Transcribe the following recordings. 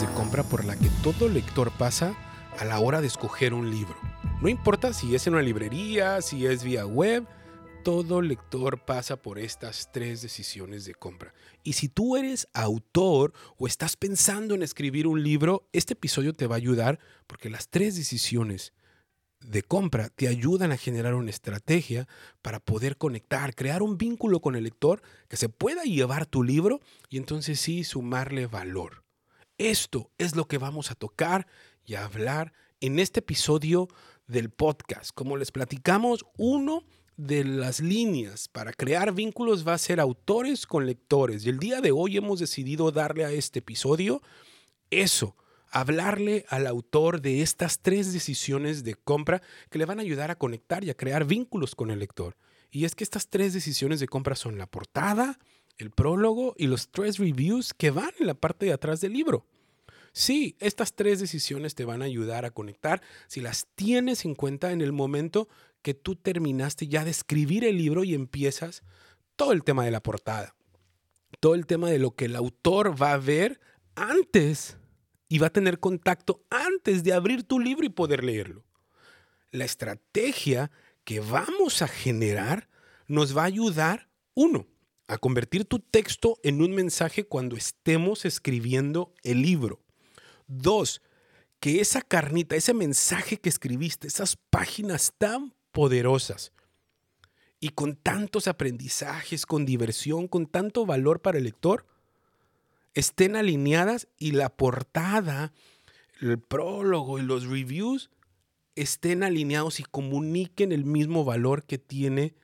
de compra por la que todo lector pasa a la hora de escoger un libro. No importa si es en una librería, si es vía web, todo lector pasa por estas tres decisiones de compra. Y si tú eres autor o estás pensando en escribir un libro, este episodio te va a ayudar porque las tres decisiones de compra te ayudan a generar una estrategia para poder conectar, crear un vínculo con el lector que se pueda llevar tu libro y entonces sí sumarle valor. Esto es lo que vamos a tocar y a hablar en este episodio del podcast. Como les platicamos, uno de las líneas para crear vínculos va a ser autores con lectores. Y el día de hoy hemos decidido darle a este episodio eso, hablarle al autor de estas tres decisiones de compra que le van a ayudar a conectar y a crear vínculos con el lector. Y es que estas tres decisiones de compra son la portada, el prólogo y los tres reviews que van en la parte de atrás del libro. Sí, estas tres decisiones te van a ayudar a conectar si las tienes en cuenta en el momento que tú terminaste ya de escribir el libro y empiezas todo el tema de la portada, todo el tema de lo que el autor va a ver antes y va a tener contacto antes de abrir tu libro y poder leerlo. La estrategia que vamos a generar nos va a ayudar, uno, a convertir tu texto en un mensaje cuando estemos escribiendo el libro. Dos, que esa carnita, ese mensaje que escribiste, esas páginas tan poderosas y con tantos aprendizajes, con diversión, con tanto valor para el lector, estén alineadas y la portada, el prólogo y los reviews estén alineados y comuniquen el mismo valor que tiene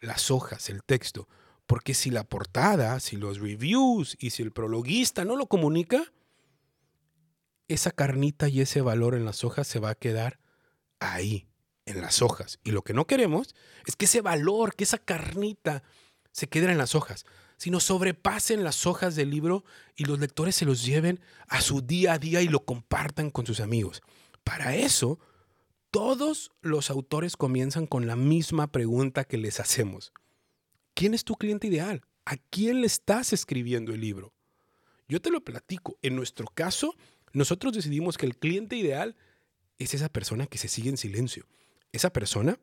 las hojas, el texto. Porque si la portada, si los reviews y si el prologuista no lo comunica, esa carnita y ese valor en las hojas se va a quedar ahí, en las hojas. Y lo que no queremos es que ese valor, que esa carnita se quede en las hojas sino sobrepasen las hojas del libro y los lectores se los lleven a su día a día y lo compartan con sus amigos. Para eso, todos los autores comienzan con la misma pregunta que les hacemos. ¿Quién es tu cliente ideal? ¿A quién le estás escribiendo el libro? Yo te lo platico. En nuestro caso, nosotros decidimos que el cliente ideal es esa persona que se sigue en silencio. Esa persona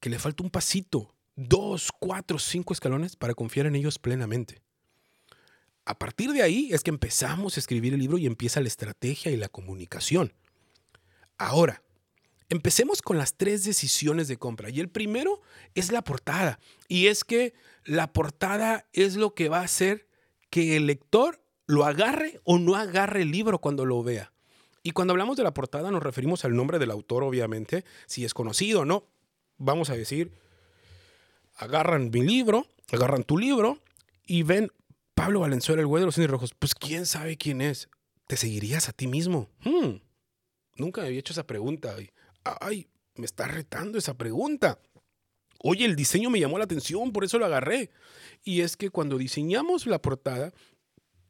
que le falta un pasito, dos, cuatro, cinco escalones para confiar en ellos plenamente. A partir de ahí es que empezamos a escribir el libro y empieza la estrategia y la comunicación. Ahora, empecemos con las tres decisiones de compra. Y el primero es la portada. Y es que la portada es lo que va a hacer que el lector lo agarre o no agarre el libro cuando lo vea. Y cuando hablamos de la portada nos referimos al nombre del autor, obviamente, si es conocido o no. Vamos a decir agarran mi libro, agarran tu libro y ven Pablo Valenzuela, el güey de los cines rojos. Pues quién sabe quién es. ¿Te seguirías a ti mismo? Hmm, nunca me había hecho esa pregunta. Ay, me está retando esa pregunta. Oye, el diseño me llamó la atención, por eso lo agarré. Y es que cuando diseñamos la portada,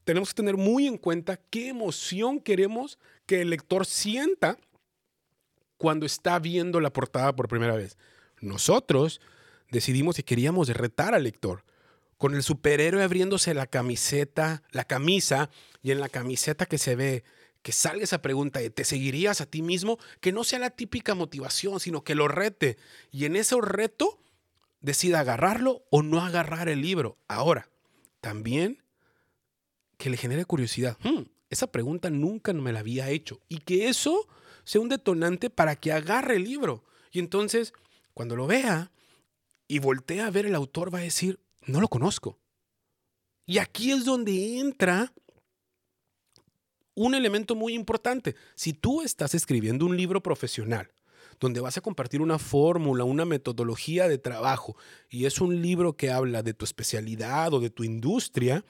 tenemos que tener muy en cuenta qué emoción queremos que el lector sienta cuando está viendo la portada por primera vez. Nosotros decidimos que queríamos retar al lector. Con el superhéroe abriéndose la camiseta, la camisa, y en la camiseta que se ve que salga esa pregunta de ¿te seguirías a ti mismo? Que no sea la típica motivación, sino que lo rete. Y en ese reto decida agarrarlo o no agarrar el libro. Ahora, también que le genere curiosidad. Hmm, esa pregunta nunca me la había hecho. Y que eso sea un detonante para que agarre el libro. Y entonces, cuando lo vea, y voltea a ver el autor, va a decir, no lo conozco. Y aquí es donde entra un elemento muy importante. Si tú estás escribiendo un libro profesional, donde vas a compartir una fórmula, una metodología de trabajo, y es un libro que habla de tu especialidad o de tu industria,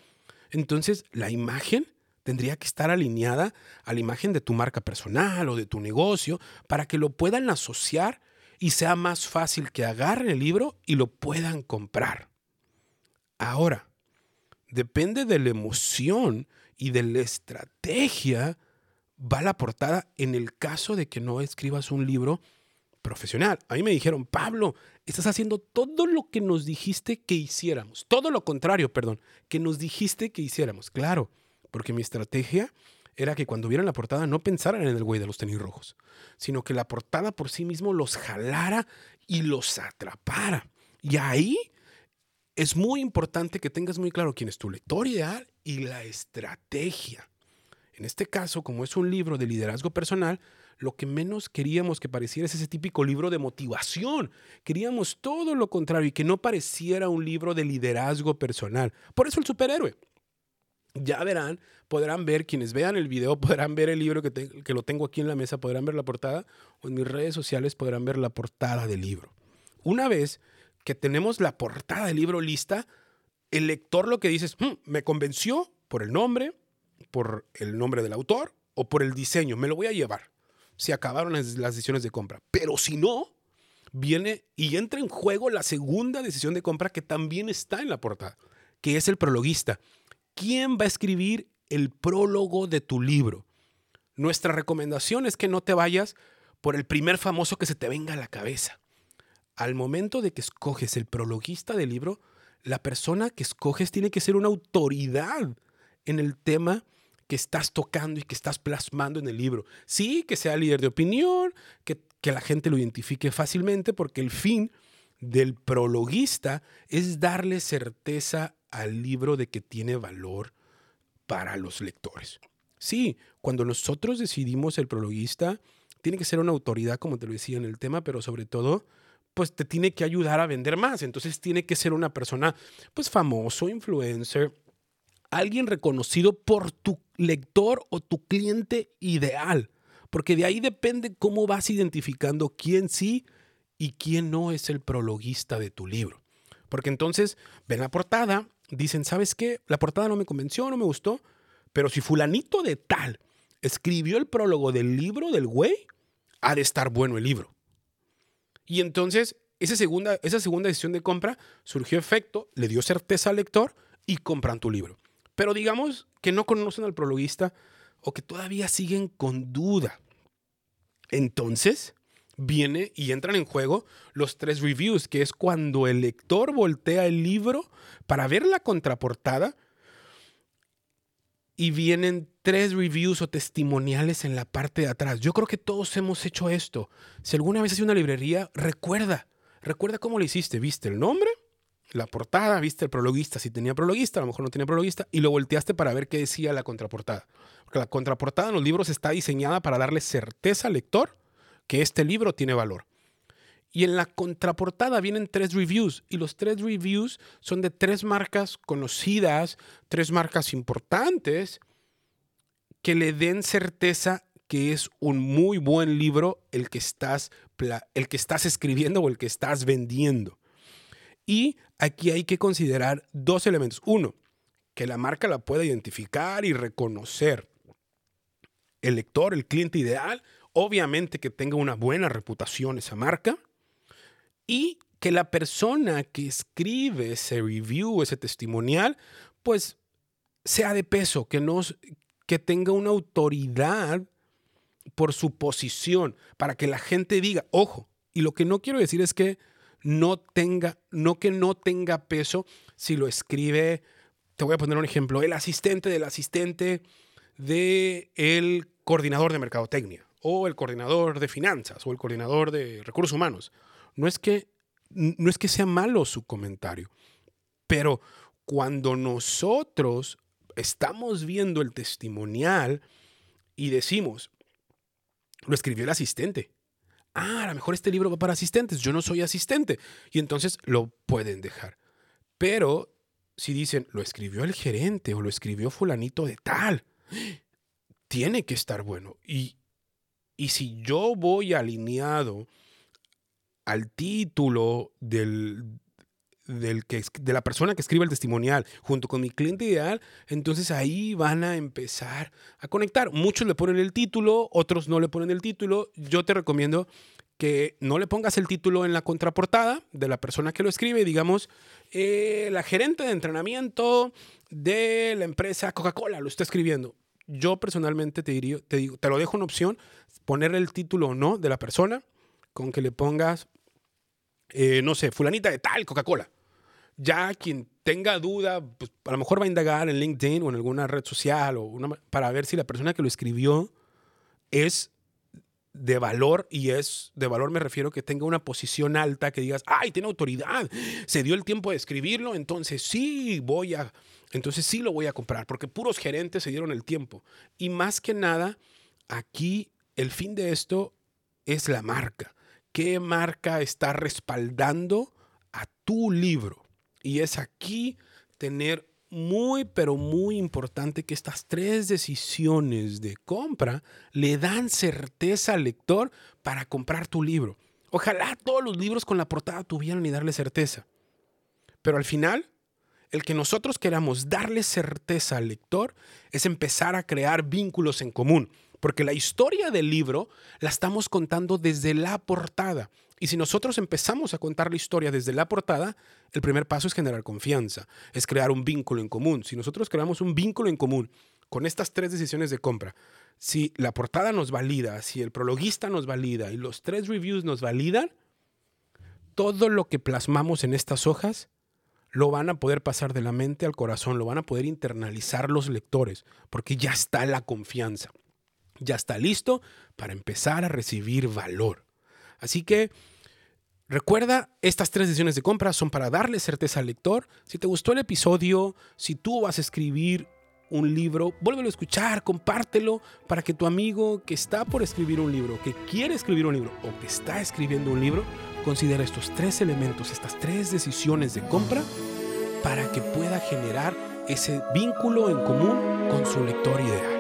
entonces la imagen tendría que estar alineada a la imagen de tu marca personal o de tu negocio para que lo puedan asociar y sea más fácil que agarren el libro y lo puedan comprar. Ahora, depende de la emoción y de la estrategia, va la portada en el caso de que no escribas un libro profesional. A mí me dijeron, Pablo, estás haciendo todo lo que nos dijiste que hiciéramos. Todo lo contrario, perdón, que nos dijiste que hiciéramos. Claro, porque mi estrategia era que cuando vieran la portada no pensaran en el güey de los tenis rojos, sino que la portada por sí mismo los jalara y los atrapara. Y ahí es muy importante que tengas muy claro quién es tu lector ideal y la estrategia. En este caso, como es un libro de liderazgo personal, lo que menos queríamos que pareciera es ese típico libro de motivación. Queríamos todo lo contrario y que no pareciera un libro de liderazgo personal. Por eso el superhéroe. Ya verán, podrán ver, quienes vean el video, podrán ver el libro que, que lo tengo aquí en la mesa, podrán ver la portada, o en mis redes sociales podrán ver la portada del libro. Una vez que tenemos la portada del libro lista, el lector lo que dice es, hmm, me convenció por el nombre, por el nombre del autor o por el diseño, me lo voy a llevar. Se acabaron las, decisiones de compra. Pero si no, viene y entra en juego la segunda decisión de compra que también está en la portada, que es el prologuista. ¿Quién va a escribir el prólogo de tu libro? Nuestra recomendación es que no te vayas por el primer famoso que se te venga a la cabeza. Al momento de que escoges el prologuista del libro, la persona que escoges tiene que ser una autoridad en el tema que estás tocando y que estás plasmando en el libro. Sí, que sea líder de opinión, que, que la gente lo identifique fácilmente, porque el fin del prologuista es darle certeza al libro de que tiene valor para los lectores. Sí, cuando nosotros decidimos el prologuista, tiene que ser una autoridad, como te lo decía en el tema, pero sobre todo, pues te tiene que ayudar a vender más. Entonces tiene que ser una persona, pues famoso, influencer, alguien reconocido por tu lector o tu cliente ideal, porque de ahí depende cómo vas identificando quién sí y quién no es el prologuista de tu libro. Porque entonces ven la portada, dicen, ¿sabes qué? La portada no me convenció, no me gustó, pero si fulanito de tal escribió el prólogo del libro del güey, ha de estar bueno el libro. Y entonces esa segunda, esa segunda decisión de compra surgió efecto, le dio certeza al lector y compran tu libro. Pero digamos que no conocen al prologuista o que todavía siguen con duda. Entonces viene y entran en juego los tres reviews, que es cuando el lector voltea el libro para ver la contraportada y vienen tres reviews o testimoniales en la parte de atrás. Yo creo que todos hemos hecho esto. Si alguna vez has una librería, recuerda, recuerda cómo lo hiciste. ¿Viste el nombre? la portada, viste el prologuista, si tenía prologuista, a lo mejor no tenía prologuista, y lo volteaste para ver qué decía la contraportada. Porque la contraportada en los libros está diseñada para darle certeza al lector que este libro tiene valor. Y en la contraportada vienen tres reviews, y los tres reviews son de tres marcas conocidas, tres marcas importantes, que le den certeza que es un muy buen libro el que estás, el que estás escribiendo o el que estás vendiendo. Y aquí hay que considerar dos elementos. Uno, que la marca la pueda identificar y reconocer. El lector, el cliente ideal, obviamente que tenga una buena reputación esa marca. Y que la persona que escribe ese review, ese testimonial, pues sea de peso, que, que tenga una autoridad por su posición, para que la gente diga, ojo, y lo que no quiero decir es que no tenga, no que no tenga peso si lo escribe, te voy a poner un ejemplo, el asistente del asistente del el coordinador de mercadotecnia o el coordinador de finanzas o el coordinador de recursos humanos. No es que, no es que sea malo su comentario, pero cuando nosotros estamos viendo el testimonial y decimos, lo escribió el asistente, ah, a lo mejor este libro va para asistentes, yo no soy asistente. Y entonces lo pueden dejar. Pero si dicen, lo escribió el gerente o lo escribió fulanito de tal, tiene que estar bueno. Y, y si yo voy alineado al título del, del que, de la persona que escribe el testimonial junto con mi cliente ideal, entonces ahí van a empezar a conectar. Muchos le ponen el título, otros no le ponen el título. Yo te recomiendo que no le pongas el título en la contraportada de la persona que lo escribe, digamos, eh, la gerente de entrenamiento de la empresa Coca-Cola lo está escribiendo. Yo personalmente te, diría, te, digo, te lo dejo una opción, poner el título o no de la persona, con que le pongas, eh, no sé, fulanita de tal Coca-Cola Ya quien tenga duda, pues a lo mejor va a indagar en LinkedIn o en alguna red social o para ver si la persona que lo escribió es de valor y es de valor me refiero que tenga una posición alta, que digas, ay, tiene autoridad, se dio el tiempo de escribirlo, entonces sí voy a, entonces sí lo voy a comprar, porque puros gerentes se dieron el tiempo. Y más que nada, aquí el fin de esto es la marca. ¿Qué marca está respaldando a tu libro? Y es aquí tener muy, pero muy importante que estas tres decisiones de compra le dan certeza al lector para comprar tu libro. Ojalá todos los libros con la portada tuvieran y darle certeza. Pero al final, el que nosotros queramos darle certeza al lector es empezar a crear vínculos en común. Porque la historia del libro la estamos contando desde la portada. Y si nosotros empezamos a contar la historia desde la portada, el primer paso es generar confianza, es crear un vínculo en común. Si nosotros creamos un vínculo en común con estas tres decisiones de compra, si la portada nos valida, si el prologuista nos valida y los tres reviews nos validan, todo lo que plasmamos en estas hojas lo van a poder pasar de la mente al corazón, lo van a poder internalizar los lectores, porque ya está la confianza ya está listo para empezar a recibir valor. Así que recuerda, estas tres decisiones de compra son para darle certeza al lector. Si te gustó el episodio, si tú vas a escribir un libro, vuélvelo a escuchar, compártelo para que tu amigo que está por escribir un libro, que quiere escribir un libro o que está escribiendo un libro, considere estos tres elementos, estas tres decisiones de compra para que pueda generar ese vínculo en común con su lector ideal.